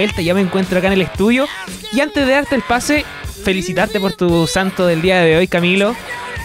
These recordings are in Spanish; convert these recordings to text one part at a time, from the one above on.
vuelta, ya me encuentro acá en el estudio. Y antes de darte el pase, felicitarte por tu santo del día de hoy, Camilo.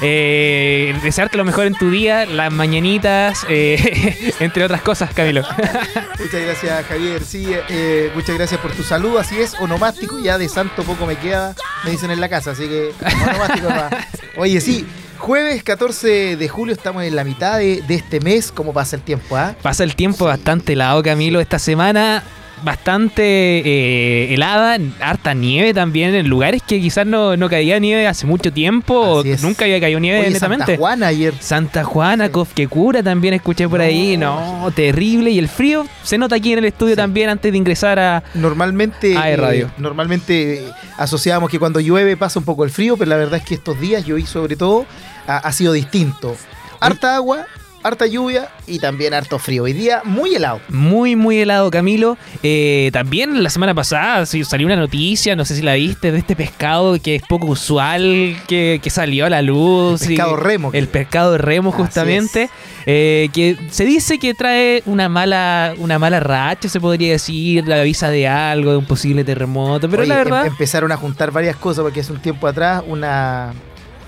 Eh, desearte lo mejor en tu día, las mañanitas, eh, entre otras cosas, Camilo. muchas gracias, Javier. Sí, eh, muchas gracias por tu salud. Así es, onomástico, ya de santo poco me queda, me dicen en la casa. Así que, onomástico, Oye, sí, Jueves 14 de julio estamos en la mitad de, este mes. ¿Cómo pasa el tiempo? Ah? Pasa el tiempo bastante helado, Camilo. Esta semana bastante eh, helada, harta nieve también en lugares que quizás no, no caía nieve hace mucho tiempo o nunca había caído nieve netamente. Santa Juana ayer. Santa Juana, sí. también escuché por ahí. No, terrible. Y el frío se nota aquí en el estudio también antes de ingresar a Normalmente, a radio. Eh, normalmente asociábamos que cuando llueve pasa un poco el frío, pero la verdad es que estos días, y hoy sobre todo, ha sido distinto. Harta agua, harta lluvia y también harto frío. Hoy día muy helado. Muy, muy helado, Camilo. Eh, también la semana pasada salió una noticia, no sé si la viste, de este pescado que es poco usual, que, salió a la luz. El pescado remo. El pescado remo, justamente. Eh, que se dice que trae una mala, una mala racha, se podría decir, la avisa de algo, de un posible terremoto. Pero la verdad. Em, empezaron a juntar varias cosas, porque hace un tiempo atrás una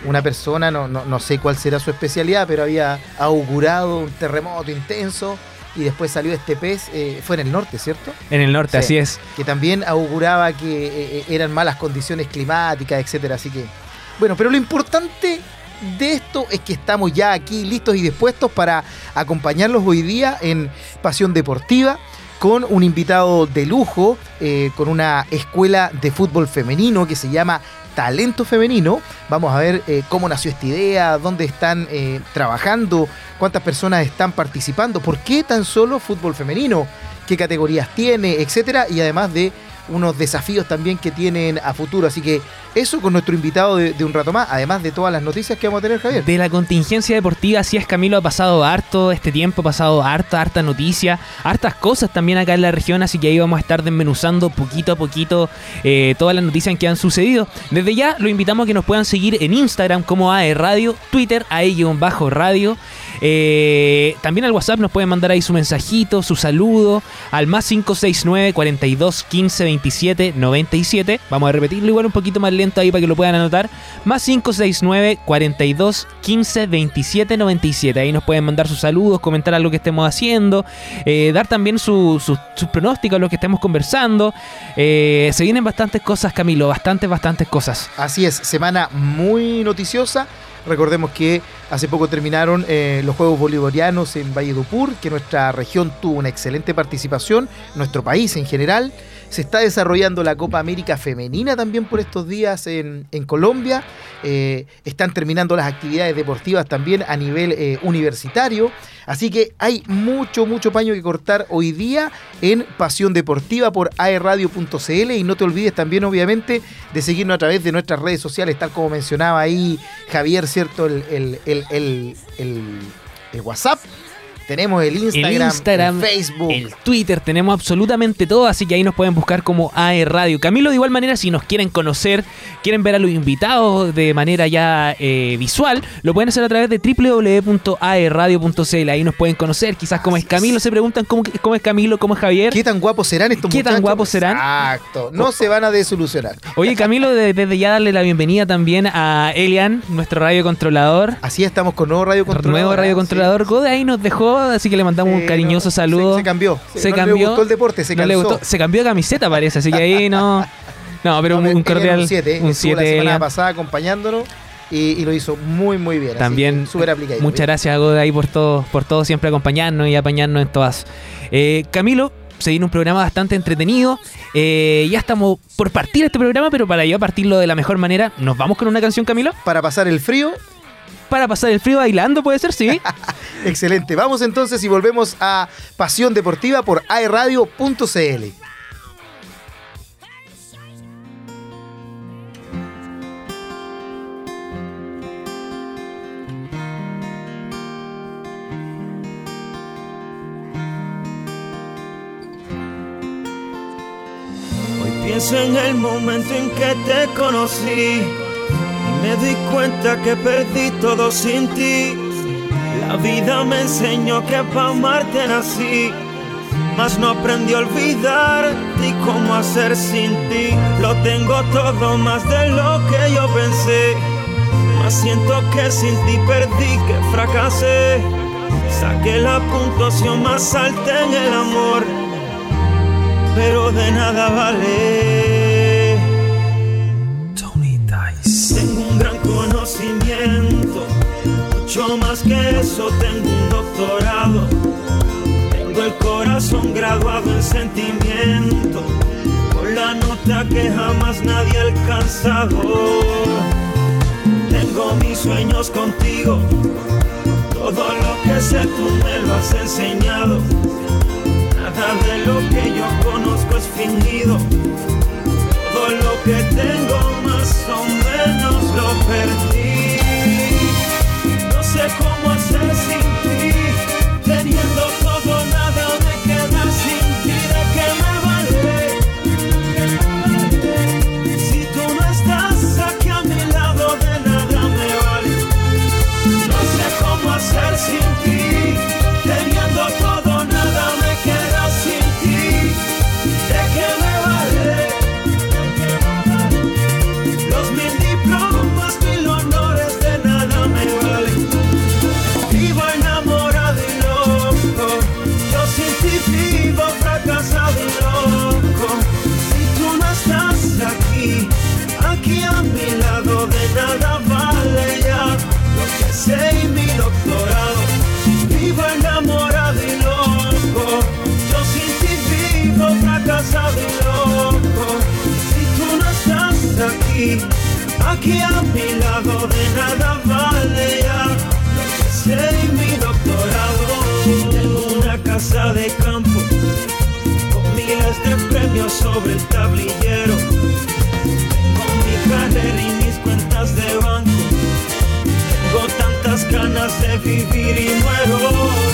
una persona, no, no, sé cuál será su especialidad, pero había augurado un terremoto intenso y después salió este pez, eh, fue en el norte, ¿cierto? En el norte, así es. Que también auguraba que eh, eh, eran malas condiciones climáticas, etcétera. Así que, bueno, pero lo importante de esto es que estamos ya aquí listos y dispuestos para acompañarlos hoy día en Pasión Deportiva con un invitado de lujo, con una escuela de fútbol femenino que se llama talento femenino. Vamos a ver eh, cómo nació esta idea, dónde están eh, trabajando, cuántas personas están participando, por qué tan solo fútbol femenino, qué categorías tiene, etcétera, y además de unos desafíos también que tienen a futuro. Así que eso con nuestro invitado de, un rato más, además de todas las noticias que vamos a tener, Javier. De la contingencia deportiva, así es, Camilo, ha pasado harto este tiempo, ha pasado harta, harta noticia, hartas cosas también acá en la región, así que ahí vamos a estar desmenuzando poquito a poquito eh, todas las noticias que han sucedido. Desde ya lo invitamos a que nos puedan seguir en Instagram como AE Radio, Twitter AE-Radio. radio eh, también al WhatsApp nos pueden mandar ahí su mensajito, su saludo al más 569 42 15 27 97. Vamos a repetirlo igual un poquito más lento ahí para que lo puedan anotar. Más 569 42 15 27 97. Ahí nos pueden mandar sus saludos, comentar algo que estemos haciendo, eh, dar también sus pronósticos a lo que estemos conversando. Eh, se vienen bastantes cosas, Camilo, bastantes, bastantes cosas. Así es, semana muy noticiosa. Recordemos que hace poco terminaron eh, los Juegos Bolivarianos en Valledupur, que nuestra región tuvo una excelente participación, nuestro país en general. Se está desarrollando la Copa América Femenina también por estos días en, Colombia. Eh, están terminando las actividades deportivas también a nivel eh, universitario. Así que hay mucho, mucho paño que cortar hoy día en Pasión Deportiva por aerradio.cl y no te olvides también obviamente de seguirnos a través de nuestras redes sociales, tal como mencionaba ahí Javier, ¿cierto? el, el WhatsApp tenemos el Instagram, el, Facebook, el Twitter, tenemos absolutamente todo, así que ahí nos pueden buscar como AE Radio. Camilo, de igual manera, si nos quieren conocer, quieren ver a los invitados de manera ya eh, visual, lo pueden hacer a través de www.aeradio.cl. Ahí nos pueden conocer, quizás cómo es Camilo, se preguntan cómo, cómo es Camilo, cómo es Javier. ¿Qué tan guapos serán estos ¿Qué tan guapos serán? Exacto, no se van a desolucionar. Oye, Camilo, desde ya darle la bienvenida también a Elian, nuestro radiocontrolador. Así estamos con nuevo radiocontrolador. Nuevo radiocontrolador. Gode ahí nos dejó así que le mandamos un cariñoso saludo. Se, cambió. Se, cambió. Le gustó el deporte, se no Se cambió de camiseta, parece, así que ahí no. No, pero un, cordial. Un 7, un 7 la semana pasada acompañándonos. Y, lo hizo muy muy bien. También súper aplicado. Muchas gracias a Goda ahí por todo, por todo siempre acompañarnos y apañarnos en todas. Eh, Camilo, se viene un programa bastante entretenido. Eh, ya estamos por partir este programa, pero para yo partirlo de la mejor manera, ¿nos vamos con una canción, Camilo? Para pasar el frío para pasar el frío bailando, puede ser, sí. Excelente. Vamos entonces y volvemos a Pasión Deportiva por aeradio.cl. Hoy pienso en el momento en que te conocí me di cuenta que perdí todo sin ti. La vida me enseñó que pa' amarte nací, mas no aprendí a olvidar ni cómo hacer sin ti. Lo tengo todo más de lo que yo pensé, mas siento que sin ti perdí, que fracasé. Saqué la puntuación más alta en el amor, pero de nada vale. Mucho más que eso, tengo un doctorado. Tengo el corazón graduado en sentimiento, con la nota que jamás nadie ha alcanzado. Tengo mis sueños contigo todo lo que sé tú me lo has enseñado. Nada de lo que yo conozco es fingido. Todo lo que tengo más o menos lo perdí. No sé cómo aquí, a mi lado, de nada vale ya mi doctorado. Tengo una casa de campo con miles de premios sobre el tablillero. Con mi carrera y mis cuentas de banco. Tengo tantas ganas de vivir y muero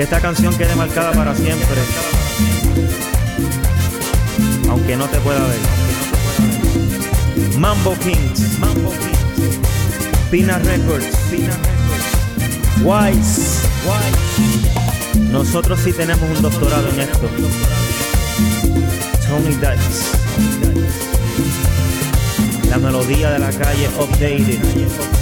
Que esta canción quede marcada para siempre. Aunque no te pueda ver. Mambo Kings. Mambo Kings. Pina Records. Pina Records. Wise. Nosotros sí tenemos un doctorado en esto. Tony Dice. La melodía de la calle updated.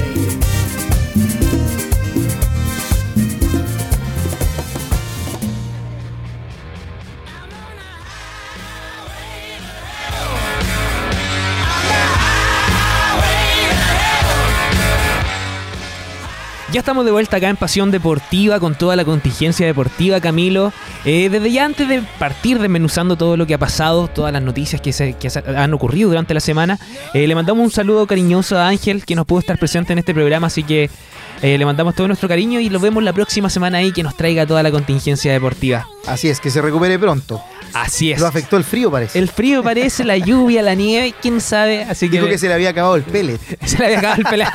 Ya estamos de vuelta acá en Pasión Deportiva con toda la contingencia deportiva, Camilo. Eh, desde ya antes de partir desmenuzando todo lo que ha pasado, todas las noticias que, se, que han ocurrido durante la semana, eh, le mandamos un saludo cariñoso a Ángel, que nos pudo estar presente en este programa, así que eh, le mandamos todo nuestro cariño y lo vemos la próxima semana ahí que nos traiga toda la contingencia deportiva. Así es, que se recupere pronto. Así es. Lo afectó el frío, parece. El frío parece, la lluvia, la nieve, quién sabe, así que... Dijo que se le había acabado el pellet. se le había acabado el pelado.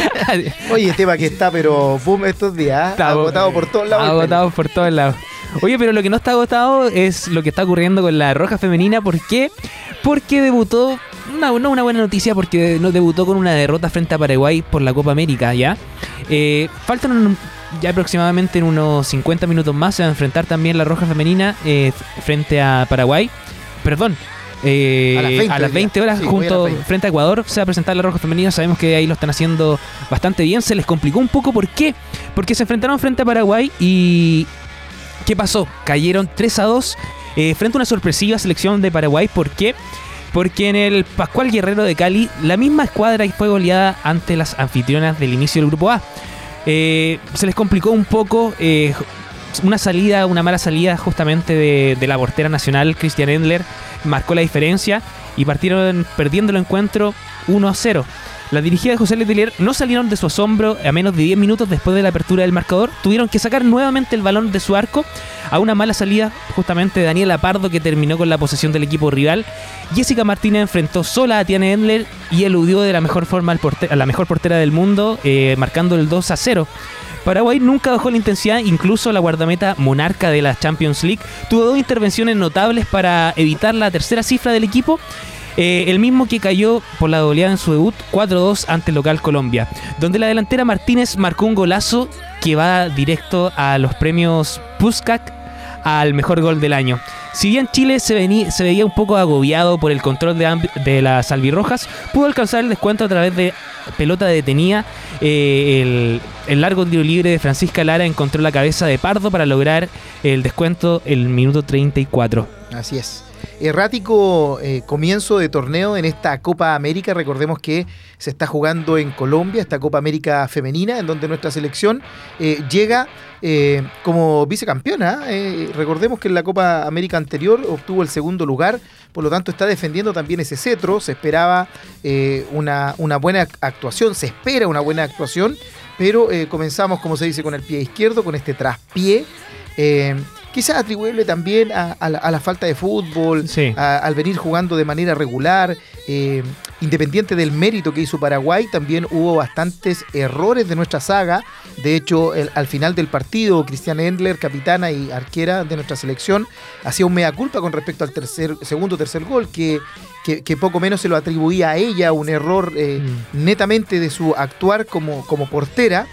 Oye, tema que está, pero boom estos días. Está agotado por todos lados. Agotado por todos lados. Oye, pero lo que no está agotado es lo que está ocurriendo con la Roja Femenina. ¿Por qué? Porque debutó, una, no una buena noticia, porque no debutó con una derrota frente a Paraguay por la Copa América, ¿ya? Eh, faltan ya aproximadamente en unos 50 minutos más. Se va a enfrentar también la Roja Femenina eh, frente a Paraguay. Perdón. eh, A las 20 a las hoy 20 día. horas Sí, junto hoy a las 20. frente a Ecuador se va a presentar la Roja Femenina. Sabemos que ahí lo están haciendo bastante bien. Se les complicó un poco. ¿Por qué? Porque se enfrentaron frente a Paraguay y. ¿Qué pasó? Cayeron 3 a 2 eh, frente a una sorpresiva selección de Paraguay. ¿Por qué? Porque en el Pascual Guerrero de Cali, la misma escuadra fue goleada ante las anfitrionas del inicio del grupo A. Eh, se les complicó un poco. eh, una salida, una mala salida justamente de, la portera nacional, Christian Endler, marcó la diferencia y partieron perdiendo el encuentro 1 a 0. Las dirigidas de José Letelier no salieron de su asombro a menos de 10 minutos después de la apertura del marcador. Tuvieron que sacar nuevamente el balón de su arco a una mala salida justamente de Daniela Pardo que terminó con la posesión del equipo rival. Jessica Martínez enfrentó sola a Tiana Endler y eludió de la mejor forma a la mejor portera del mundo, eh, marcando el 2 a 0. Paraguay nunca bajó la intensidad, incluso la guardameta monarca de la Champions League tuvo dos intervenciones notables para evitar la tercera cifra del equipo. Eh, el mismo que cayó por la goleada en su debut 4-2 ante el local Colombia, donde la delantera Martínez marcó un golazo que va directo a los premios Puskak al mejor gol del año. Si bien Chile se, vení- se veía un poco agobiado por el control de las albirrojas, pudo alcanzar el descuento a través de pelota detenida. Eh, el, el largo tiro libre de Francisca Lara encontró la cabeza de Pardo para lograr el descuento el minuto 34. Así es. Errático eh, comienzo de torneo en esta Copa América. Recordemos que se está jugando en Colombia, esta Copa América femenina, en donde nuestra selección eh, llega eh, como vicecampeona. recordemos que en la Copa América anterior obtuvo el segundo lugar, por lo tanto está defendiendo también ese cetro. Se esperaba una, una buena actuación, se espera una buena actuación, pero comenzamos, como se dice, con el pie izquierdo, con este traspié. Quizás atribuible también a, a la, a la falta de fútbol, Sí. a- al venir jugando de manera regular. eh, independiente del mérito que hizo Paraguay, también hubo bastantes errores de nuestra saga. De hecho, el- al final del partido, Cristian Endler, capitana y arquera de nuestra selección, hacía un mea culpa con respecto al tercer, segundo tercer gol, que, que, que poco menos se lo atribuía a ella, un error eh, Mm. netamente de su actuar como, como portera.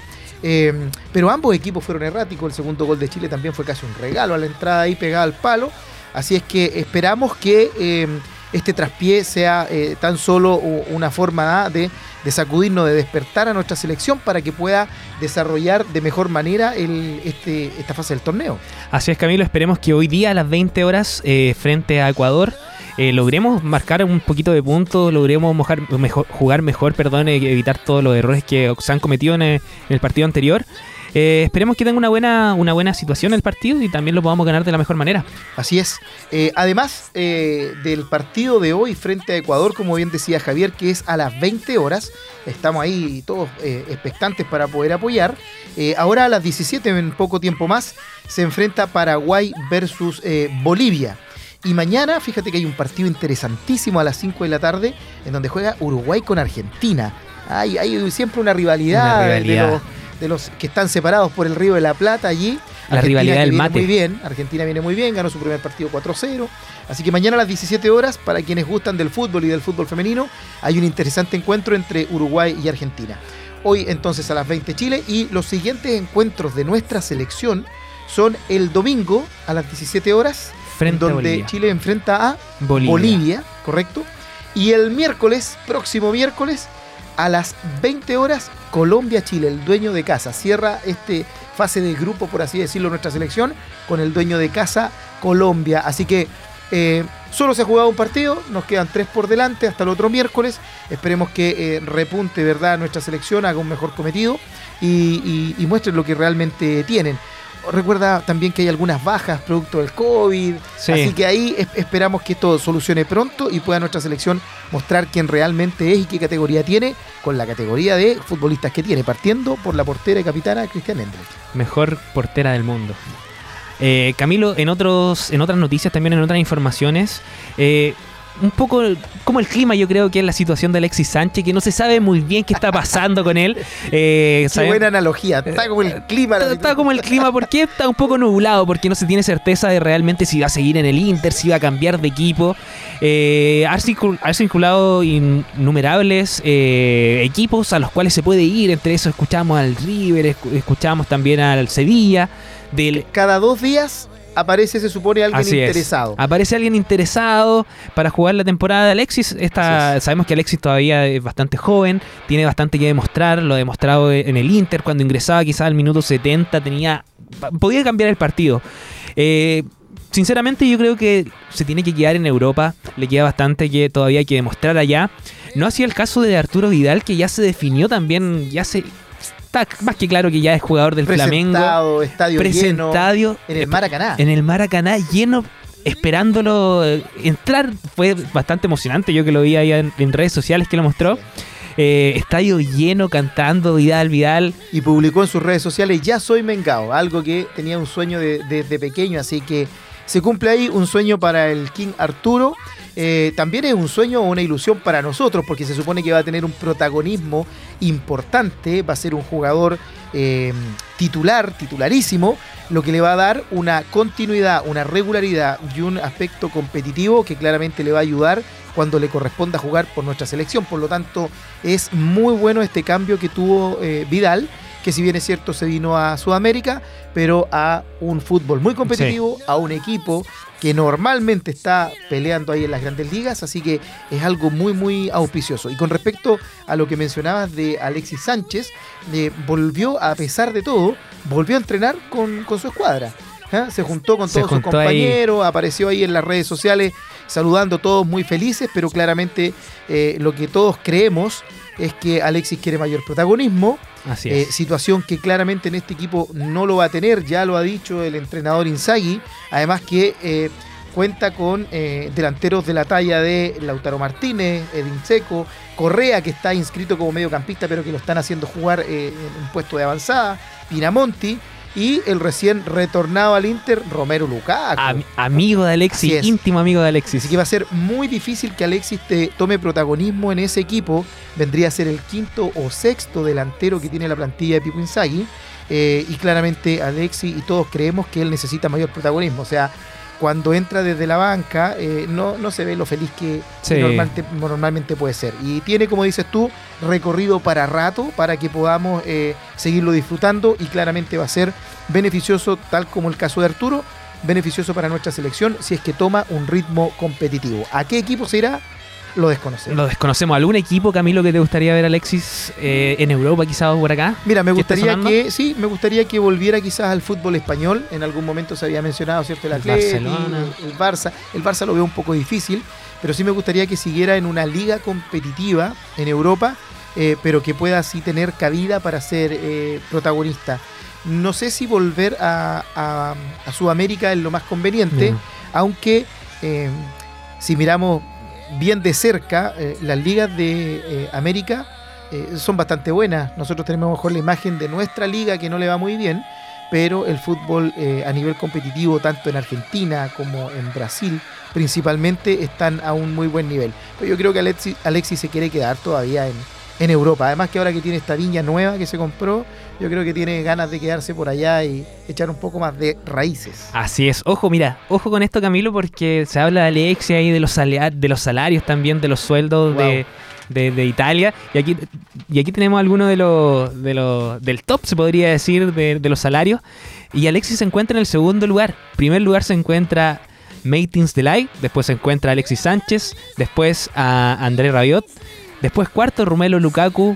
Eh, pero ambos equipos fueron erráticos. El segundo gol de Chile también fue casi un regalo a la entrada ahí pegada al palo. Así es que esperamos que eh, este traspié sea eh, tan solo una forma de, sacudirnos, de despertar a nuestra selección para que pueda desarrollar de mejor manera este, esta fase del torneo. Así es, Camilo, esperemos que hoy día a las 20 horas frente a Ecuador eh, logremos marcar un poquito de puntos, logremos mojar- mejor, jugar mejor, perdón, eh, evitar todos los errores que se han cometido en el, en el partido anterior. Eh, esperemos que tenga una buena, una buena situación el partido y también lo podamos ganar de la mejor manera. Así es. Eh, además eh, del partido de hoy frente a Ecuador, como bien decía Javier, que es a las 20 horas, estamos ahí todos eh, expectantes para poder apoyar. Eh, ahora a las 17, en poco tiempo más, se enfrenta Paraguay versus eh, Bolivia. Y mañana, fíjate que hay un partido interesantísimo a las 5 de la tarde, en donde juega Uruguay con Argentina. Hay, hay siempre una rivalidad, Una de rivalidad. los- de los que están separados por el Río de la Plata allí. La rivalidad que del viene mate. Muy bien, Argentina viene muy bien, ganó su primer partido 4-0. Así que mañana a las 17 horas, para quienes gustan del fútbol y del fútbol femenino, hay un interesante encuentro entre Uruguay y Argentina. Hoy entonces a las 20 Chile y los siguientes encuentros de nuestra selección son el domingo a las 17 horas, Frente a donde Bolivia. Chile enfrenta a Bolivia. Bolivia, correcto. Y el miércoles, próximo miércoles, a las 20 horas, Colombia-Chile, el dueño de casa. Cierra este fase de grupo, por así decirlo, nuestra selección, con el dueño de casa, Colombia. Así que eh, solo se ha jugado un partido, nos quedan tres por delante hasta el otro miércoles. Esperemos que eh, repunte, ¿verdad?, nuestra selección, haga un mejor cometido y, y, y muestre lo que realmente tienen. Recuerda también que hay algunas bajas producto del COVID, Sí. así que ahí es- esperamos que esto solucione pronto y pueda nuestra selección mostrar quién realmente es y qué categoría tiene, con la categoría de futbolistas que tiene, partiendo por la portera y capitana Cristian Endre. Mejor portera del mundo. Eh, Camilo, en otros, en otras noticias, también en otras informaciones, eh, un poco como el clima, yo creo que es la situación de Alexis Sánchez, que no se sabe muy bien qué está pasando con él. Eh, Qué buena analogía, está como el clima. la Está, está como el clima, porque está un poco nublado, porque no se tiene certeza de realmente si va a seguir en el Inter, si va a cambiar de equipo. Eh, ha, circul- ha circulado innumerables eh, equipos a los cuales se puede ir, entre eso escuchamos al River, escu- escuchamos también al Sevilla, del... Cada dos días aparece, se supone, alguien Así es. interesado. Aparece alguien interesado para jugar la temporada de Alexis. Esta, es. sabemos que Alexis todavía es bastante joven, tiene bastante que demostrar, lo ha demostrado en el Inter cuando ingresaba quizás al minuto 70, tenía podía cambiar el partido. Eh, sinceramente yo creo que se tiene que quedar en Europa, le queda bastante que todavía hay que demostrar allá. No hacía el caso de Arturo Vidal que ya se definió también, ya se está más que claro que ya es jugador del Flamengo. Presentado, estadio lleno. Presentado En el Maracaná. en el Maracaná lleno esperándolo eh, entrar fue bastante emocionante yo que lo vi ahí en, en redes sociales que lo mostró Eh, estadio lleno cantando Vidal Vidal y publicó en sus redes sociales ya soy Mengao, algo que tenía un sueño de- desde pequeño, así que se cumple ahí un sueño para el King Arturo. Eh, también es un sueño o una ilusión para nosotros, porque se supone que va a tener un protagonismo importante, va a ser un jugador eh, titular, titularísimo, lo que le va a dar una continuidad, una regularidad y un aspecto competitivo que claramente le va a ayudar cuando le corresponda jugar por nuestra selección. Por lo tanto, es muy bueno este cambio que tuvo eh, Vidal, que si bien es cierto se vino a Sudamérica, pero a un fútbol muy competitivo, a un equipo que normalmente está peleando ahí en las grandes ligas, así que es algo muy, muy auspicioso. Y con respecto a lo que mencionabas de Alexis Sánchez, eh, volvió, a pesar de todo, volvió a entrenar con, con su escuadra. ¿ah? Se juntó con todos sus ahí. compañeros, apareció ahí en las redes sociales saludando todos muy felices, pero claramente eh, lo que todos creemos es que Alexis quiere mayor protagonismo, así eh, es. situación que claramente en este equipo no lo va a tener, ya lo ha dicho el entrenador Inzaghi, además que eh, cuenta con eh, delanteros de la talla de Lautaro Martínez, Edin Seco, Correa que está inscrito como mediocampista pero que lo están haciendo jugar en un puesto de avanzada, Pinamonti y el recién retornado al Inter Romero Lukaku. Am- amigo de Alexis íntimo amigo de Alexis Así que va a ser muy difícil que Alexis te tome protagonismo en ese equipo. Vendría a ser el quinto o sexto delantero que tiene la plantilla de Pipo Inzaghi. Eh, y claramente Alexis y todos creemos que él necesita mayor protagonismo. O sea, cuando entra desde la banca eh, no, no se ve lo feliz que, que Sí. normalmente, normalmente puede ser. Y tiene, como dices tú, recorrido para rato para que podamos eh, seguirlo disfrutando y claramente va a ser beneficioso, tal como el caso de Arturo, beneficioso para nuestra selección si es que toma un ritmo competitivo. ¿A qué equipo se irá? Lo desconocemos. lo desconocemos algún equipo Camilo que te gustaría ver Alexis eh, en Europa quizás o por acá Mira, me ¿Qué está gustaría que, sí, me gustaría que volviera quizás al fútbol español. En algún momento se había mencionado, ¿cierto? El El Atleti, Barcelona. el, Barça. El Barça lo veo un poco difícil, pero sí me gustaría que siguiera en una liga competitiva en Europa, eh, pero que pueda así tener cabida para ser eh, protagonista. No sé si volver a, a- a Sudamérica es lo más conveniente, Mm. aunque si miramos bien de cerca, eh, las ligas de eh, América eh, son bastante buenas. Nosotros tenemos mejor la imagen de nuestra liga que no le va muy bien, pero el fútbol a nivel competitivo, tanto en Argentina como en Brasil, principalmente están a un muy buen nivel. Pero yo creo que Alexis, Alexis se quiere quedar todavía en, en Europa. Además que ahora que tiene esta viña nueva que se compró, yo creo que tiene ganas de quedarse por allá y echar un poco más de raíces. Así es. Ojo, mira, ojo con esto, Camilo, porque se habla de Alexia y de los, de los salarios también, de los sueldos Wow. de, de- de Italia. Y aquí, y aquí tenemos algunos de los, de los del top, se podría decir, de, de los salarios. Y Alexis se encuentra en el segundo lugar. primer lugar se encuentra Maitins Delay, después se encuentra Alexis Sánchez, después a André Rabiot, después cuarto Romelo Lukaku,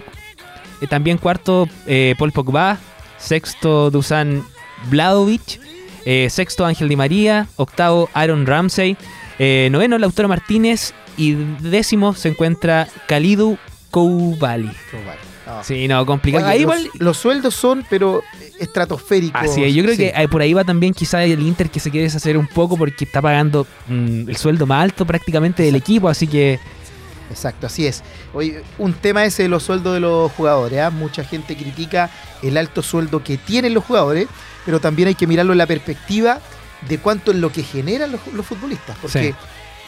eh, también cuarto eh, Paul Pogba, sexto Dusan Vladovic, eh, sexto Ángel Di María, octavo Aaron Ramsey, eh, noveno Lautaro Martínez y décimo se encuentra Khalidou Koulibaly. No. Sí, no, complicado. Oye, Ahí los, igual- los sueldos son, pero estratosféricos. Así es, yo creo Sí. que por ahí va también quizá el Inter que se quiere deshacer un poco porque está pagando mm, el sueldo más alto prácticamente del equipo, así que Exacto, así es. Oye, un tema ese de los sueldos de los jugadores. ¿ah? Mucha gente critica el alto sueldo que tienen los jugadores, pero también hay que mirarlo en la perspectiva de cuánto es lo que generan los, los futbolistas. Porque Sí.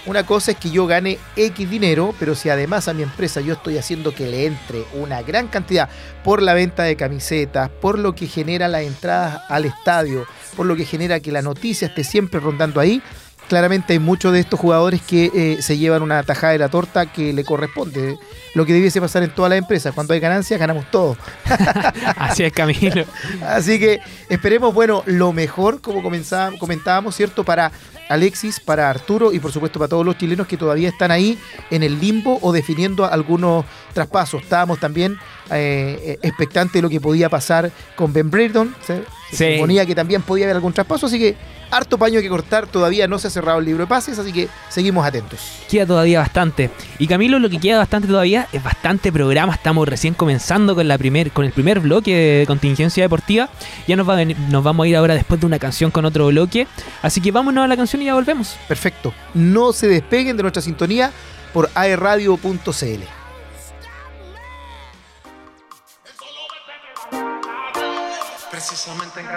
una cosa es que yo gane X dinero, pero si además a mi empresa yo estoy haciendo que le entre una gran cantidad por la venta de camisetas, por lo que genera las entradas al estadio, por lo que genera que la noticia esté siempre rondando ahí, claramente hay muchos de estos jugadores que eh, se llevan una tajada de la torta que le corresponde. Lo que debiese pasar en todas las empresas. Cuando hay ganancias, ganamos todo. Así es, Camilo. Así que esperemos, bueno, lo mejor, como comentábamos, ¿cierto? Para Alexis, para Arturo y por supuesto para todos los chilenos que todavía están ahí en el limbo o definiendo algunos traspasos. Estábamos también eh, eh, expectantes de lo que podía pasar con Ben Brereton. Se, se Sí. suponía que también podía haber algún traspaso, así que harto paño que cortar. Todavía no se ha cerrado el libro de pases, así que seguimos atentos. Queda todavía bastante. Y Camilo, lo que queda bastante todavía es bastante programa. Estamos recién comenzando con la primer, con el primer bloque de contingencia deportiva. Ya nos, va a venir- nos vamos a ir ahora después de una canción con otro bloque. Así que vámonos a la canción y ya volvemos. Perfecto. No se despeguen de nuestra sintonía por aerradio.cl. Precisamente en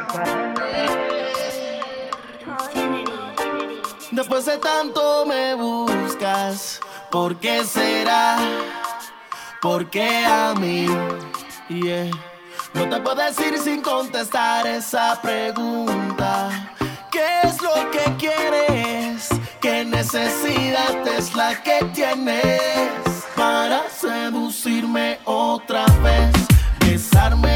Después de tanto me buscas, ¿por qué será? ¿Por qué a mí? No te puedo decir sin contestar esa pregunta. ¿Qué es lo que quieres? ¿Qué necesidad es la que tienes para seducirme otra vez? Besarme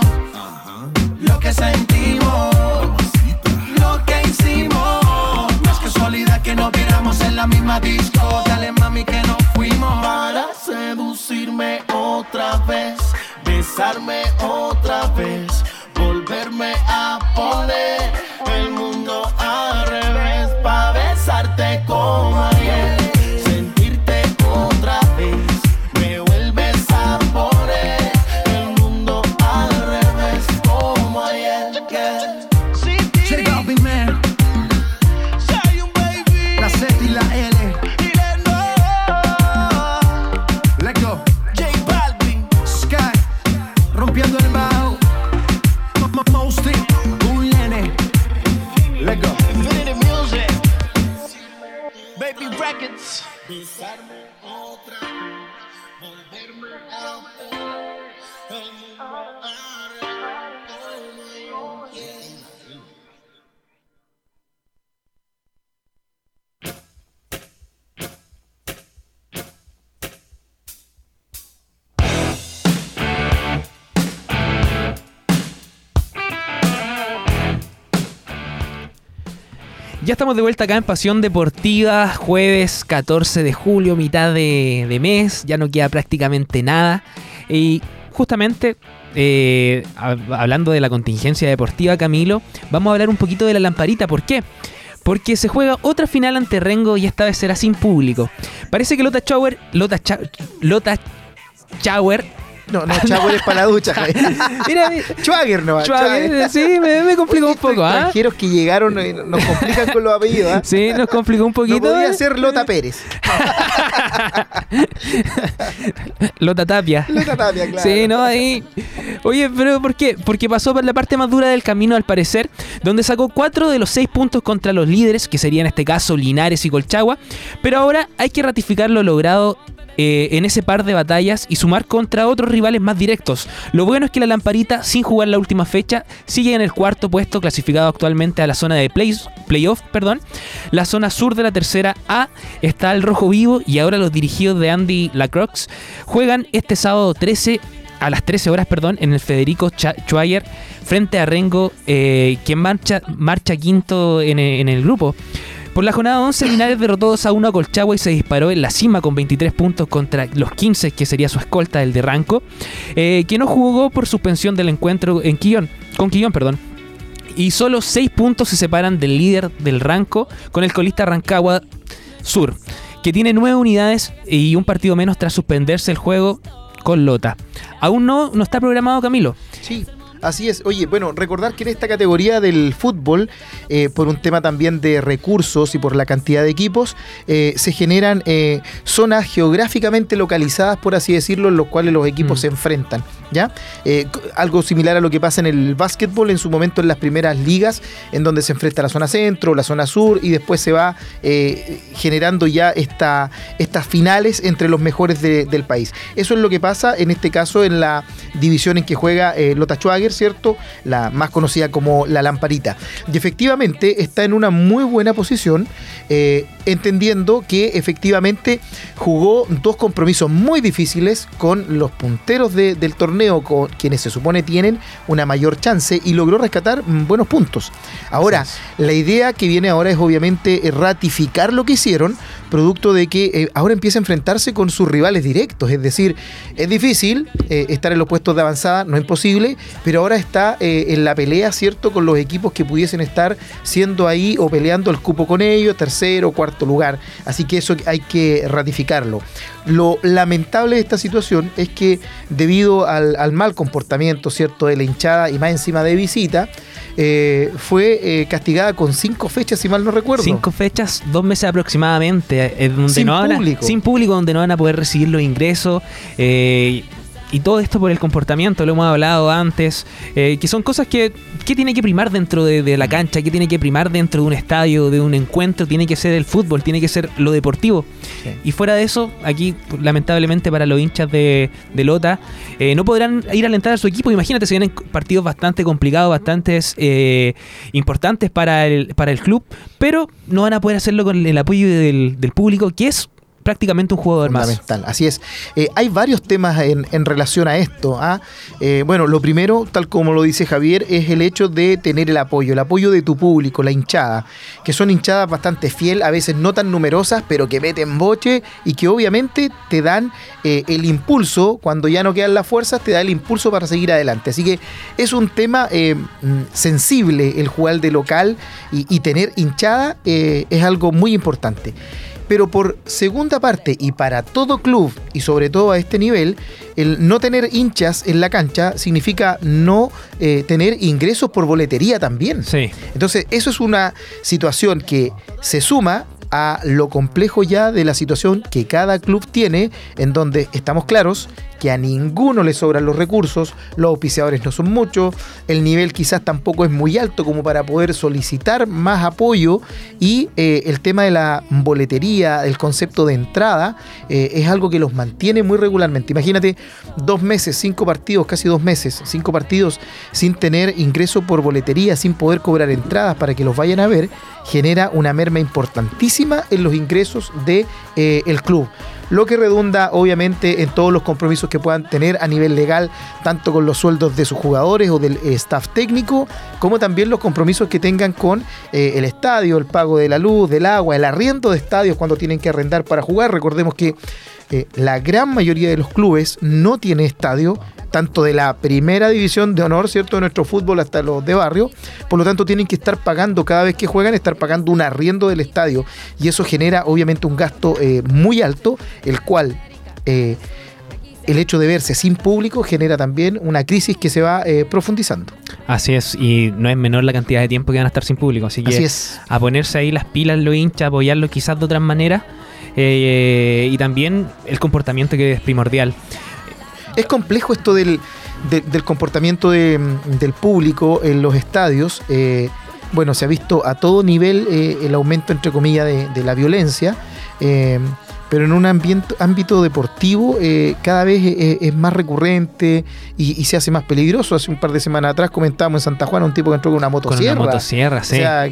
Que sentimos, lo que hicimos. No es casualidad que nos viéramos en la misma disco. Dale mami que nos fuimos. Para seducirme otra vez, besarme otra vez, Ya estamos de vuelta acá en Pasión Deportiva, jueves 14 de julio, mitad de, mes, ya no queda prácticamente nada. Y justamente, eh, hab- hablando de la contingencia deportiva, Camilo, vamos a hablar un poquito de la lamparita. ¿Por qué? Porque se juega otra final ante Rengo y esta vez será sin público. Parece que Lota Chauer, Lota, Cha- Lota Chauer No, no, Chagüer es para la ducha. Mira, mi- Schwager no, Schwager, sí, me, me complicó un poco, ¿ah? Extranjeros que llegaron y nos complican con los apellidos, ¿ah? Sí, nos complicó un No poquito. podía ¿eh? ser Lota Pérez. Lota Tapia. Lota Tapia, claro. Sí, no, ahí. Oye, pero ¿por qué? Porque pasó por la parte más dura del camino, al parecer, donde sacó cuatro de los seis puntos contra los líderes, que serían en este caso Linares y Colchagua. Pero ahora hay que ratificar lo logrado. Eh, en ese par de batallas y sumar contra otros rivales más directos. Lo bueno es que la Lamparita, sin jugar la última fecha, sigue en el cuarto puesto, clasificado actualmente a la zona de play- playoff. Perdón. La zona sur de la tercera A está el Rojo Vivo y ahora los dirigidos de Andy Lacroix juegan este sábado 13 a las 13 horas, perdón, en el Federico Schweier frente a Rengo, eh, quien marcha, quinto en el grupo. Por la jornada 11, Linares derrotó 2 a 1 a Colchagua y se disparó en la cima con 23 puntos contra los 15, que sería su escolta, el de Ranco, eh, que no jugó por suspensión del encuentro en Quillón, con Quillón. Perdón. Y solo 6 puntos se separan del líder del Ranco con el colista Rancagua Sur, que tiene 9 unidades y un partido menos tras suspenderse el juego con Lota. Aún no, no está programado Camilo. Sí, así es. Oye, bueno, recordar que en esta categoría del fútbol, eh, por un tema también de recursos y por la cantidad de equipos, eh, se generan eh, zonas geográficamente localizadas, por así decirlo, en los cuales los equipos Mm. se enfrentan. ¿Ya? Algo similar a lo que pasa en el básquetbol en su momento en las primeras ligas, en donde se enfrenta la zona centro, la zona sur, y después se va generando ya esta, estas finales entre los mejores de- del país. Eso es lo que pasa en este caso en la división en que juega Lota Schwager, ¿cierto? La más conocida como la Lamparita. Y efectivamente está en una muy buena posición, eh, entendiendo que efectivamente jugó dos compromisos muy difíciles con los punteros de- del torneo, con quienes se supone tienen una mayor chance, y logró rescatar buenos puntos. Ahora, la idea que viene ahora es obviamente eh, ratificar lo que hicieron, producto de que eh, ahora empieza a enfrentarse con sus rivales directos. Es decir, es difícil eh, estar en los puestos de avanzada, no es imposible, pero ahora está eh, en la pelea, ¿cierto?, con los equipos que pudiesen estar siendo ahí o peleando el cupo con ellos, tercero, cuarto lugar. Así que eso hay que ratificarlo. Lo lamentable de esta situación es que debido al, al mal comportamiento, ¿cierto?, de la hinchada y más encima de visita, eh, fue eh, castigada con cinco fechas, si mal no recuerdo. Cinco fechas, dos meses aproximadamente, donde Sin no van a- público. sin público, donde no van a poder recibir los ingresos. eh, y todo esto por el comportamiento, lo hemos hablado antes, eh, que son cosas que, que tiene que primar dentro de, de la cancha, que tiene que primar dentro de un estadio, de un encuentro, tiene que ser el fútbol, tiene que ser lo deportivo. Sí. Y fuera de eso, aquí lamentablemente para los hinchas de, de Lota, eh, no podrán ir a alentar a su equipo. Imagínate, se vienen partidos bastante complicados, bastante eh, importantes para el, para el club, pero no van a poder hacerlo con el apoyo del, del público, que es prácticamente un jugador más. Así es. Eh, hay varios temas en, en relación a esto. ¿ah? Eh, bueno, lo primero, tal como lo dice Javier, es el hecho de tener el apoyo, el apoyo de tu público, la hinchada, que son hinchadas bastante fiel, a veces no tan numerosas, pero que meten boche y que obviamente te dan eh, el impulso, cuando ya no quedan las fuerzas, te da el impulso para seguir adelante. Así que es un tema sensible el jugar de local y, tener hinchada es algo muy importante. Pero por segunda parte, y para todo club, y sobre todo a este nivel, el no tener hinchas en la cancha significa no eh, tener ingresos por boletería también. Sí. Entonces, eso es una situación que se suma a lo complejo ya de la situación que cada club tiene, en donde estamos claros que a ninguno le sobran los recursos, los auspiciadores no son muchos, el nivel quizás tampoco es muy alto como para poder solicitar más apoyo y eh, el tema de la boletería, el concepto de entrada, eh, es algo que los mantiene muy regularmente. Imagínate dos meses, cinco partidos, casi dos meses, cinco partidos sin tener ingreso por boletería, sin poder cobrar entradas para que los vayan a ver, genera una merma importantísima en los ingresos del de, eh, el club lo que redunda obviamente en todos los compromisos que puedan tener a nivel legal, tanto con los sueldos de sus jugadores o del eh, staff técnico, como también los compromisos que tengan con eh, el estadio, el pago de la luz, del agua, el arriendo de estadios cuando tienen que arrendar para jugar. Recordemos que eh, la gran mayoría de los clubes no tiene estadio, tanto de la primera división de honor, ¿cierto?, de nuestro fútbol hasta los de barrio. Por lo tanto, tienen que estar pagando cada vez que juegan, estar pagando un arriendo del estadio. Y eso genera obviamente un gasto eh, muy alto, el cual... eh, el hecho de verse sin público genera también una crisis que se va eh, profundizando. Así es, y no es menor la cantidad de tiempo que van a estar sin público. Así que Así es. a ponerse ahí las pilas los hinchas, apoyarlos quizás de otras maneras. Eh, y también el comportamiento que es primordial. Es complejo esto del, de- del comportamiento de- del público en los estadios. eh, bueno, se ha visto a todo nivel eh, el aumento, entre comillas, de la violencia. Pero en un ambiente, ámbito deportivo eh, cada vez eh, es más recurrente y, y se hace más peligroso. Hace un par de semanas atrás comentábamos en Santa Juana un tipo que entró con una Con motosierra. una motosierra, sí. O sea,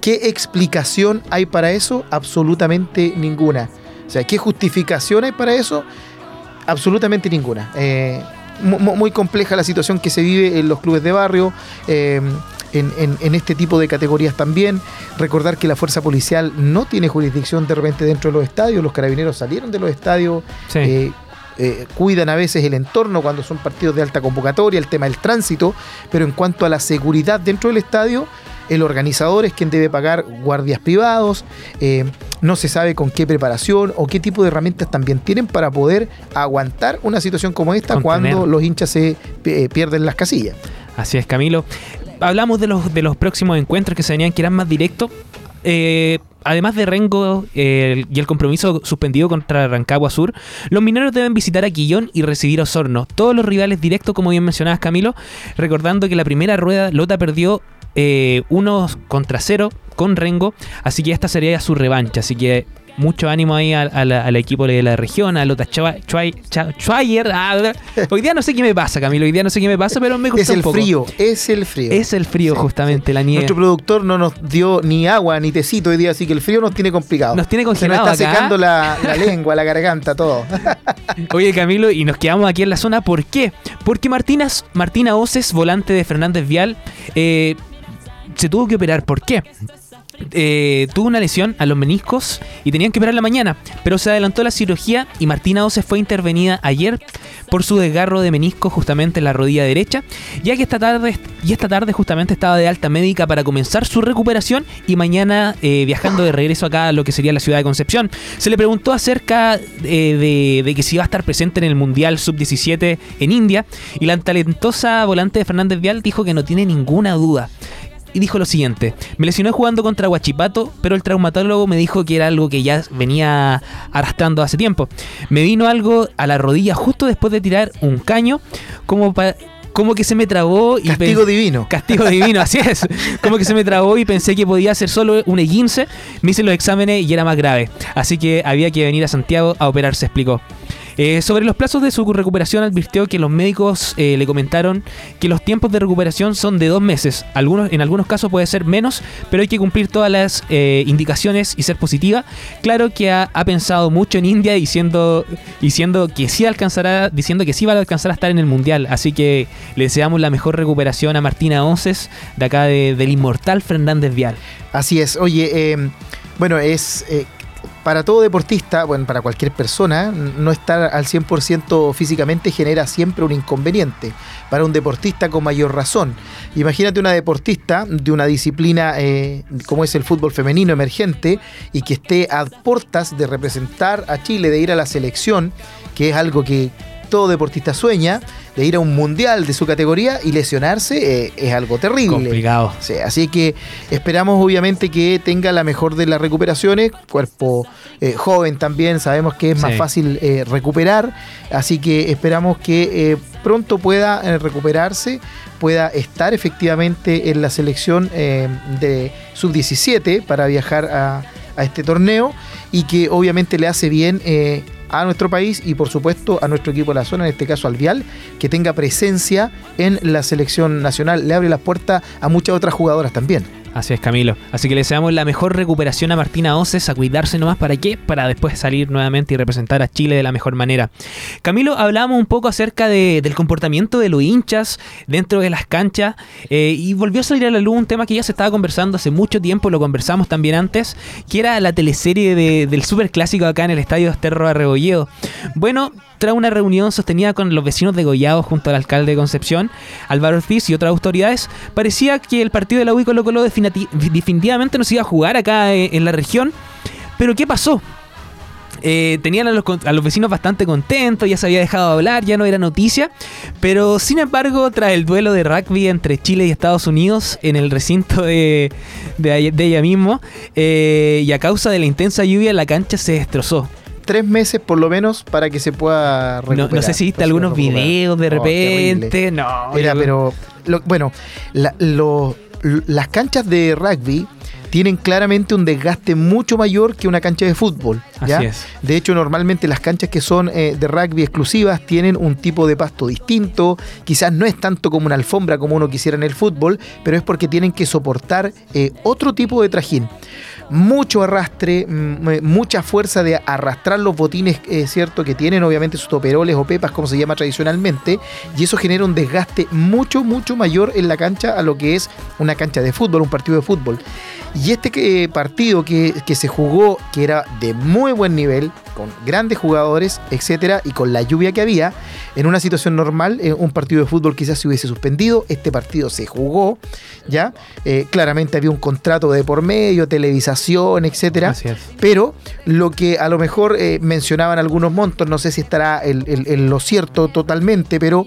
¿qué explicación hay para eso? Absolutamente ninguna. O sea, ¿qué justificación hay para eso? Absolutamente ninguna. Eh, mu- mu- muy compleja la situación que se vive en los clubes de barrio, eh, en, en- en este tipo de categorías también. Recordar que la fuerza policial no tiene jurisdicción de repente dentro de los estadios, los carabineros salieron de los estadios, Sí. eh, eh, cuidan a veces el entorno cuando son partidos de alta convocatoria, el tema del tránsito, pero en cuanto a la seguridad dentro del estadio, el organizador es quien debe pagar guardias privados, eh, no se sabe con qué preparación o qué tipo de herramientas también tienen para poder aguantar una situación como esta Contener. cuando los hinchas se eh, pierden las casillas. Así es, Camilo. Hablamos de los, de los próximos encuentros que se venían que eran más directos. Eh, además de Rengo eh, y el compromiso suspendido contra Rancagua Sur, los mineros deben visitar a Quillón y recibir a Osorno. Todos los rivales directos, como bien mencionabas, Camilo, recordando que la primera rueda Lota perdió eh, contra cero con Rengo, así que esta sería su revancha. Así que mucho ánimo ahí al, al- al equipo de la región, a Lota Schweier. Ah, Hoy día no sé qué me pasa, Camilo, hoy día no sé qué me pasa, pero me gusta Es un el poco. frío, es el frío. Es el frío, Sí, justamente, la nieve. Nuestro productor no nos dio ni agua ni tecito hoy día, así que el frío nos tiene complicado. Nos tiene Se nos congelado está acá. secando la, la lengua, la garganta, todo. Oye, Camilo, y nos quedamos aquí en la zona. ¿Por qué? Porque Martinas, Martina Oces, volante de Fernández Vial, eh, se tuvo que operar. ¿Por qué? Eh, tuvo una lesión a los meniscos y tenían que operarla mañana, pero se adelantó la cirugía y Martina Oces fue intervenida ayer por su desgarro de menisco justamente en la rodilla derecha, ya que esta tarde y esta tarde justamente estaba de alta médica para comenzar su recuperación y mañana eh, viajando de regreso acá a lo que sería la ciudad de Concepción. Se le preguntó acerca eh, de, de que si iba a estar presente en el Mundial Sub-17 en India y la talentosa volante de Fernández Vial dijo que no tiene ninguna duda. Y dijo lo siguiente, me lesioné jugando contra Huachipato, pero el traumatólogo me dijo que era algo que ya venía arrastrando hace tiempo. Me vino algo a la rodilla justo después de tirar un caño, como, pa- como que se me trabó y Castigo divino. Castigo divino, así es. Como que se me trabó y pensé que podía ser solo un E15. Me hice los exámenes y era más grave. Así que había que venir a Santiago a operarse, explicó. Eh, sobre los plazos de su recuperación advirtió que los médicos eh, le comentaron que los tiempos de recuperación son de dos meses. Algunos, en algunos casos puede ser menos, pero hay que cumplir todas las eh, indicaciones y ser positiva. Claro que ha, pensado mucho en India diciendo, diciendo que sí alcanzará, diciendo que sí va a alcanzar a estar en el mundial. Así que le deseamos la mejor recuperación a Martina Onces, de acá de- del inmortal Fernández Vial. Así es. Oye, eh, bueno, es para todo deportista, bueno, para cualquier persona, no estar al 100% físicamente genera siempre un inconveniente. Para un deportista con mayor razón. Imagínate una deportista de una disciplina eh, como es el fútbol femenino emergente y que esté a portas de representar a Chile, de ir a la selección, que es algo que todo deportista sueña, de ir a un mundial de su categoría y lesionarse eh, es algo terrible. Complicado. Sí, así que esperamos obviamente que tenga la mejor de las recuperaciones, cuerpo eh, joven también, sabemos que es más Sí. fácil eh, recuperar, así que esperamos que pronto pueda recuperarse, pueda estar efectivamente en la selección de sub-17 para viajar a, a este torneo y que obviamente le hace bien a nuestro país y por supuesto a nuestro equipo de la zona, en este caso al Vial, que tenga presencia en la selección nacional, le abre las puertas a muchas otras jugadoras también. Así es, Camilo. Así que le deseamos la mejor recuperación a Martina Oces, a cuidarse nomás para qué, para después salir nuevamente y representar a Chile de la mejor manera. Camilo, hablábamos un poco acerca de- del comportamiento de los hinchas dentro de las canchas eh, y volvió a salir a la luz un tema que ya se estaba conversando hace mucho tiempo, lo conversamos también antes, que era la teleserie de- del superclásico acá en el Estadio Esterro de Rebolledo. Bueno, tras una reunión sostenida con los vecinos de Gollado junto al alcalde de Concepción, Álvaro Ortiz y otras autoridades, parecía que el partido de la UI Colo Colo definiti- definitivamente no se iba a jugar acá eh, en la región. Pero ¿qué pasó? eh, tenían a los, vecinos bastante contentos, ya se había dejado de hablar, ya no era noticia. Pero sin embargo, tras el duelo de rugby entre Chile y Estados Unidos en el recinto de ella mismo, eh, y a causa de la intensa lluvia, la cancha se destrozó. Tres meses por lo menos para que se pueda recuperar. no sé si viste algunos recuperar. videos de Oh, repente. no, Era, yo- pero lo- bueno, la- lo- las canchas de rugby tienen claramente un desgaste mucho mayor que una cancha de fútbol. ¿ya? Así es. De hecho, normalmente las canchas que son eh, de rugby exclusivas tienen un tipo de pasto distinto. Quizás no es tanto como una alfombra como uno quisiera en el fútbol, pero es porque tienen que soportar eh, otro tipo de trajín. Mucho arrastre, mm, eh, mucha fuerza de arrastrar los botines, eh, ¿cierto? Que tienen obviamente sus toperoles o pepas, como se llama tradicionalmente, y eso genera un desgaste mucho, mucho mayor en la cancha a lo que es una cancha de fútbol, un partido de fútbol. Y este que- partido que, que se jugó, que era de muy buen nivel, con grandes jugadores, etcétera, y con la lluvia que había, en una situación normal, eh, un partido de fútbol quizás se hubiese suspendido. Este partido se jugó, ¿ya? Eh, claramente había un contrato de por medio, televisación, etcétera. Pero lo que a lo mejor eh, mencionaban algunos montos, no sé si estará en, en- en lo cierto totalmente, pero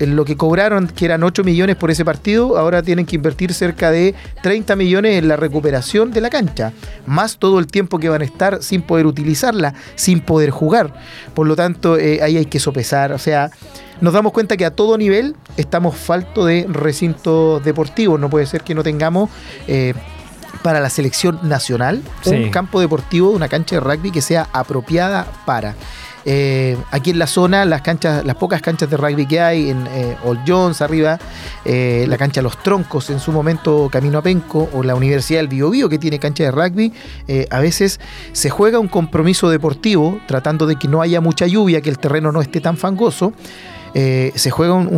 lo que cobraron, que eran 8 millones por ese partido, ahora tienen que invertir cerca de 30 millones en la recuperación de la cancha, más todo el tiempo que van a estar sin poder utilizarla, sin poder jugar. Por lo tanto, ahí hay que sopesar, o sea... Nos damos cuenta que a todo nivel estamos falto de recintos deportivos. No puede ser que no tengamos eh, para la selección nacional Sí. un campo deportivo, una cancha de rugby que sea apropiada para. Eh, aquí en la zona, las canchas, las pocas canchas de rugby que hay, en eh, Old Jones arriba, eh, la cancha Los Troncos en su momento Camino a Penco, o la Universidad del Biobío que tiene cancha de rugby, a veces se juega un compromiso deportivo tratando de que no haya mucha lluvia, que el terreno no esté tan fangoso. Eh, se juega un,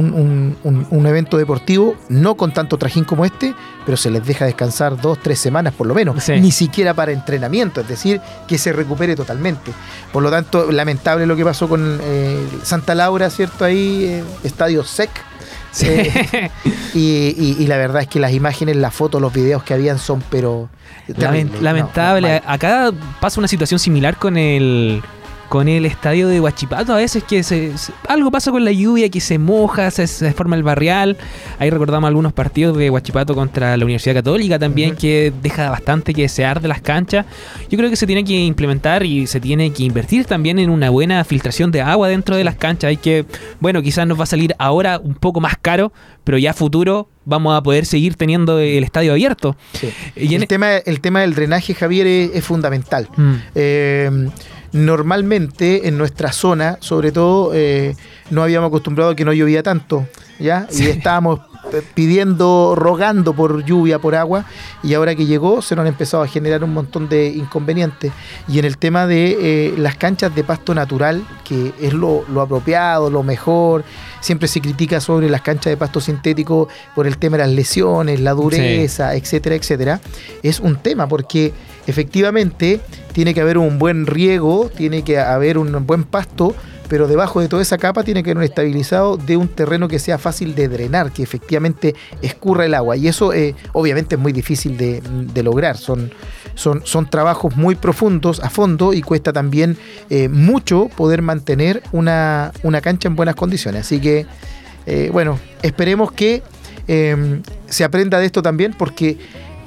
un- un- evento deportivo, no con tanto trajín como este, pero se les deja descansar dos, tres semanas por lo menos, Sí. ni siquiera para entrenamiento, es decir, que se recupere totalmente. Por lo tanto, lamentable lo que pasó con eh, Santa Laura, ¿cierto? Ahí, eh, estadio SEC. Sí. Eh, y, y- y la verdad es que las imágenes, las fotos, los videos que habían son, pero. Lamentable. No, no, mal. Acá pasa una situación similar con el con el estadio de Huachipato. A veces que se, se- algo pasa con la lluvia, que se moja, se, se forma el barrial. Ahí recordamos algunos partidos de Huachipato contra la Universidad Católica también, que deja bastante que desear de las canchas. Yo creo que se tiene que implementar y se tiene que invertir también en una buena filtración de agua dentro de las canchas. Hay que, bueno, quizás nos va a salir ahora un poco más caro, pero ya a futuro vamos a poder seguir teniendo el estadio abierto. Sí. Y en- el, tema, el tema del drenaje, Javier, es, es fundamental. Mm. Eh, normalmente en nuestra zona, sobre todo, eh, no habíamos acostumbrado a que no llovía tanto, ¿ya? Y estábamos pidiendo, rogando por lluvia, por agua, y ahora que llegó se nos han empezado a generar un montón de inconvenientes. Y en el tema de eh, las canchas de pasto natural, que es lo, lo apropiado, lo mejor, siempre se critica sobre las canchas de pasto sintético por el tema de las lesiones, la dureza, etcétera, etcétera. Es un tema porque efectivamente tiene que haber un buen riego, tiene que haber un buen pasto, pero debajo de toda esa capa tiene que haber un estabilizado de un terreno que sea fácil de drenar, que efectivamente escurra el agua. Y eso eh, obviamente es muy difícil de, lograr. Son, son, son trabajos muy profundos, a fondo, y cuesta también eh, mucho poder mantener una, una cancha en buenas condiciones. Así que, eh, bueno, esperemos que se aprenda de esto también, porque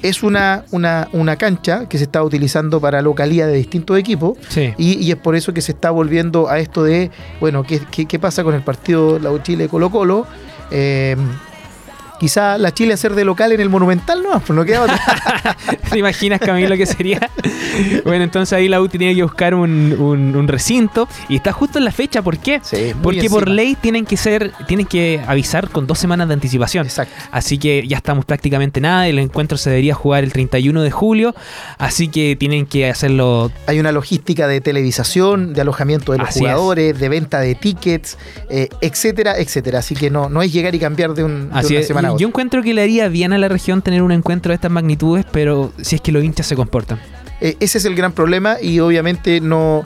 es una, una, una cancha que se está utilizando para localía de distintos equipos. Sí. Y, y es por eso que se está volviendo a esto de, bueno, ¿qué, qué, qué pasa con el partido La Chile Colo Colo? Eh, quizá la Chile hacer de local en el Monumental, no, pues no queda otra. ¿Te imaginas, Camilo, que sería? bueno, entonces ahí la UTI tiene que buscar un, un- un recinto y está justo en la fecha. ¿Por qué? Sí, Porque por ley tienen que ser, tienen que avisar con dos semanas de anticipación. Exacto. Así que ya estamos prácticamente nada. El encuentro se debería jugar el 31 de julio. Así que tienen que hacerlo. Hay una logística de televisación, de alojamiento de los Así es. jugadores, de venta de tickets, eh, etcétera, etcétera. Así que no, no es llegar y cambiar de, un, de Así una es. semana Yo encuentro que le haría bien a la región tener un encuentro de estas magnitudes, pero si es que los hinchas se comportan. Eh, ese es el gran problema y obviamente no,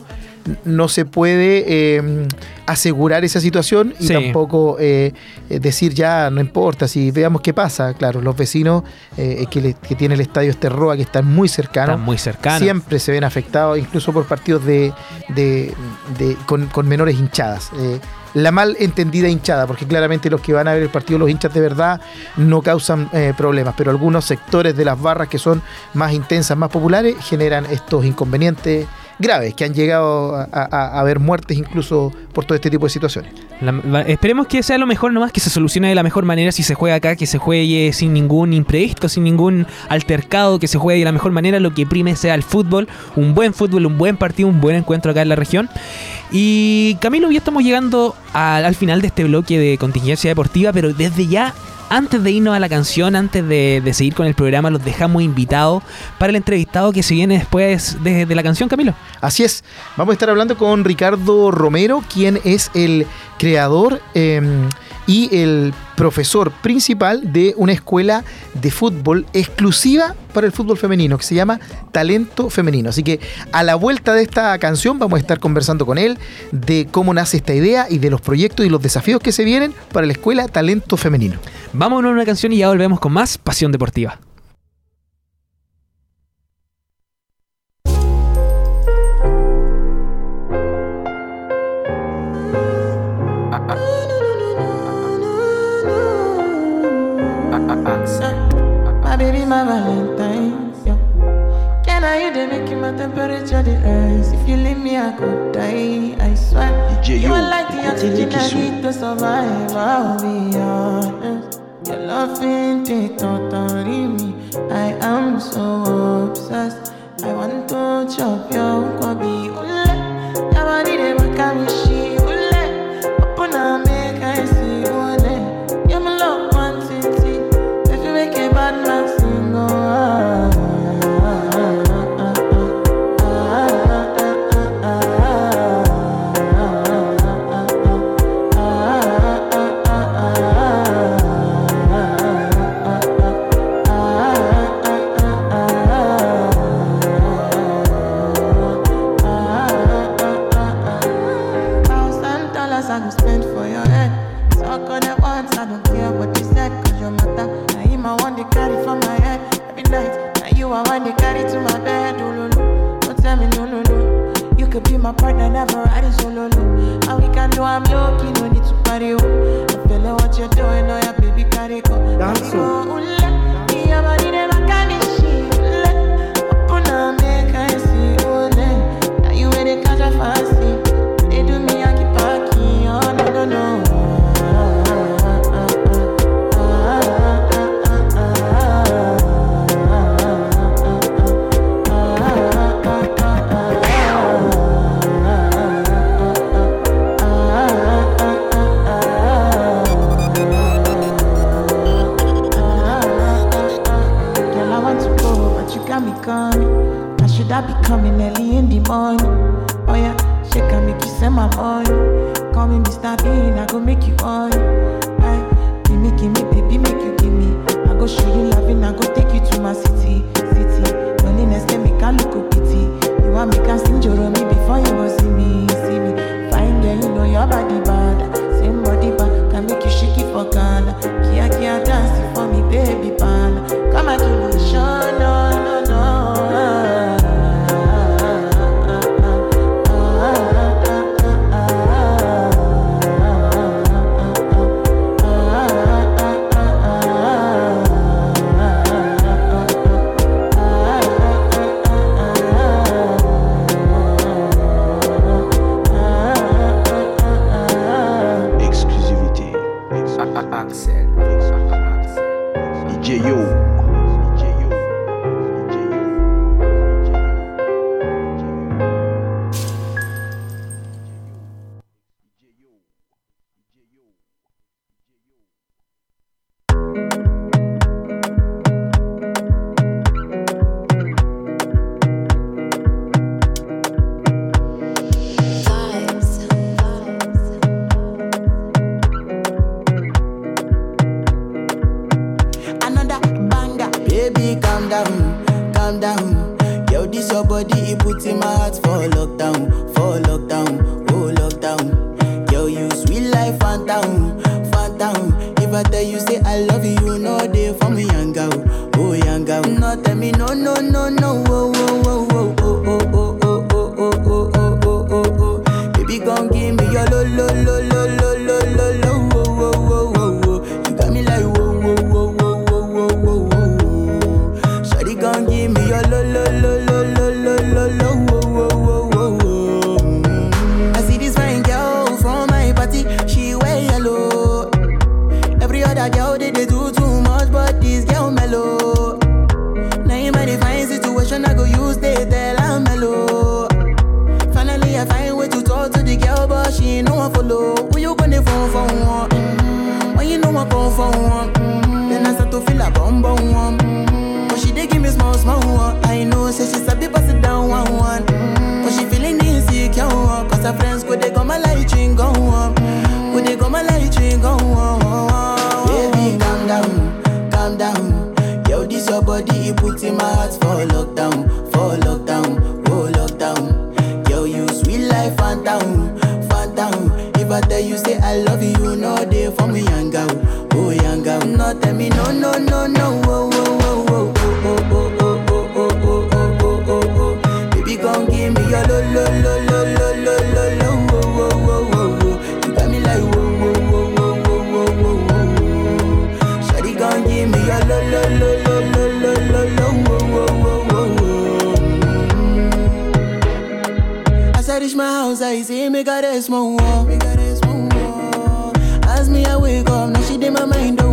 no se puede eh, asegurar esa situación y Sí. tampoco eh, eh, decir ya no importa, si veamos qué pasa. Claro, los vecinos eh, que, le- que tiene el estadio Esterroa, que están muy cercanos, Están muy cercanos. siempre se ven afectados, incluso por partidos de, de- de- con, con menores hinchadas. La mal entendida hinchada, porque claramente los que van a ver el partido, los hinchas de verdad, no causan eh, problemas, pero algunos sectores de las barras que son más intensas, más populares, generan estos inconvenientes graves que han llegado a, haber muertes incluso por todo este tipo de situaciones. La- va- esperemos que sea lo mejor nomás, que se solucione de la mejor manera si se juega acá, que se juegue sin ningún imprevisto, sin ningún altercado, que se juegue de la mejor manera, lo que prime sea el fútbol, un buen fútbol, un buen partido, un buen encuentro acá en la región. Y Camilo, ya estamos llegando al, al final de este bloque de contingencia deportiva, pero desde ya... Antes de irnos a la canción, antes de, seguir con el programa, los dejamos invitados para el entrevistado que se viene después de, la canción, Camilo. Así es, vamos a estar hablando con Ricardo Romero, quien es el creador eh, y el profesor principal de una escuela de fútbol exclusiva para el fútbol femenino, que se llama Talento Femenino. Así que a la vuelta de esta canción vamos a estar conversando con él de cómo nace esta idea y de los proyectos y los desafíos que se vienen para la escuela Talento Femenino. Vamos a una canción y ya volvemos con más Pasión Deportiva. Temperature the rise? If you leave me, I could die. I swear. DJ, you yo, are like the oxygen I need to survive. I'll be honest. Your love ain't it totally me. I am so obsessed. I want to chop your kwabi. Ule, your body they make me Tijdens my house, I see me got a small wall. As me, I wake up, now she did my mind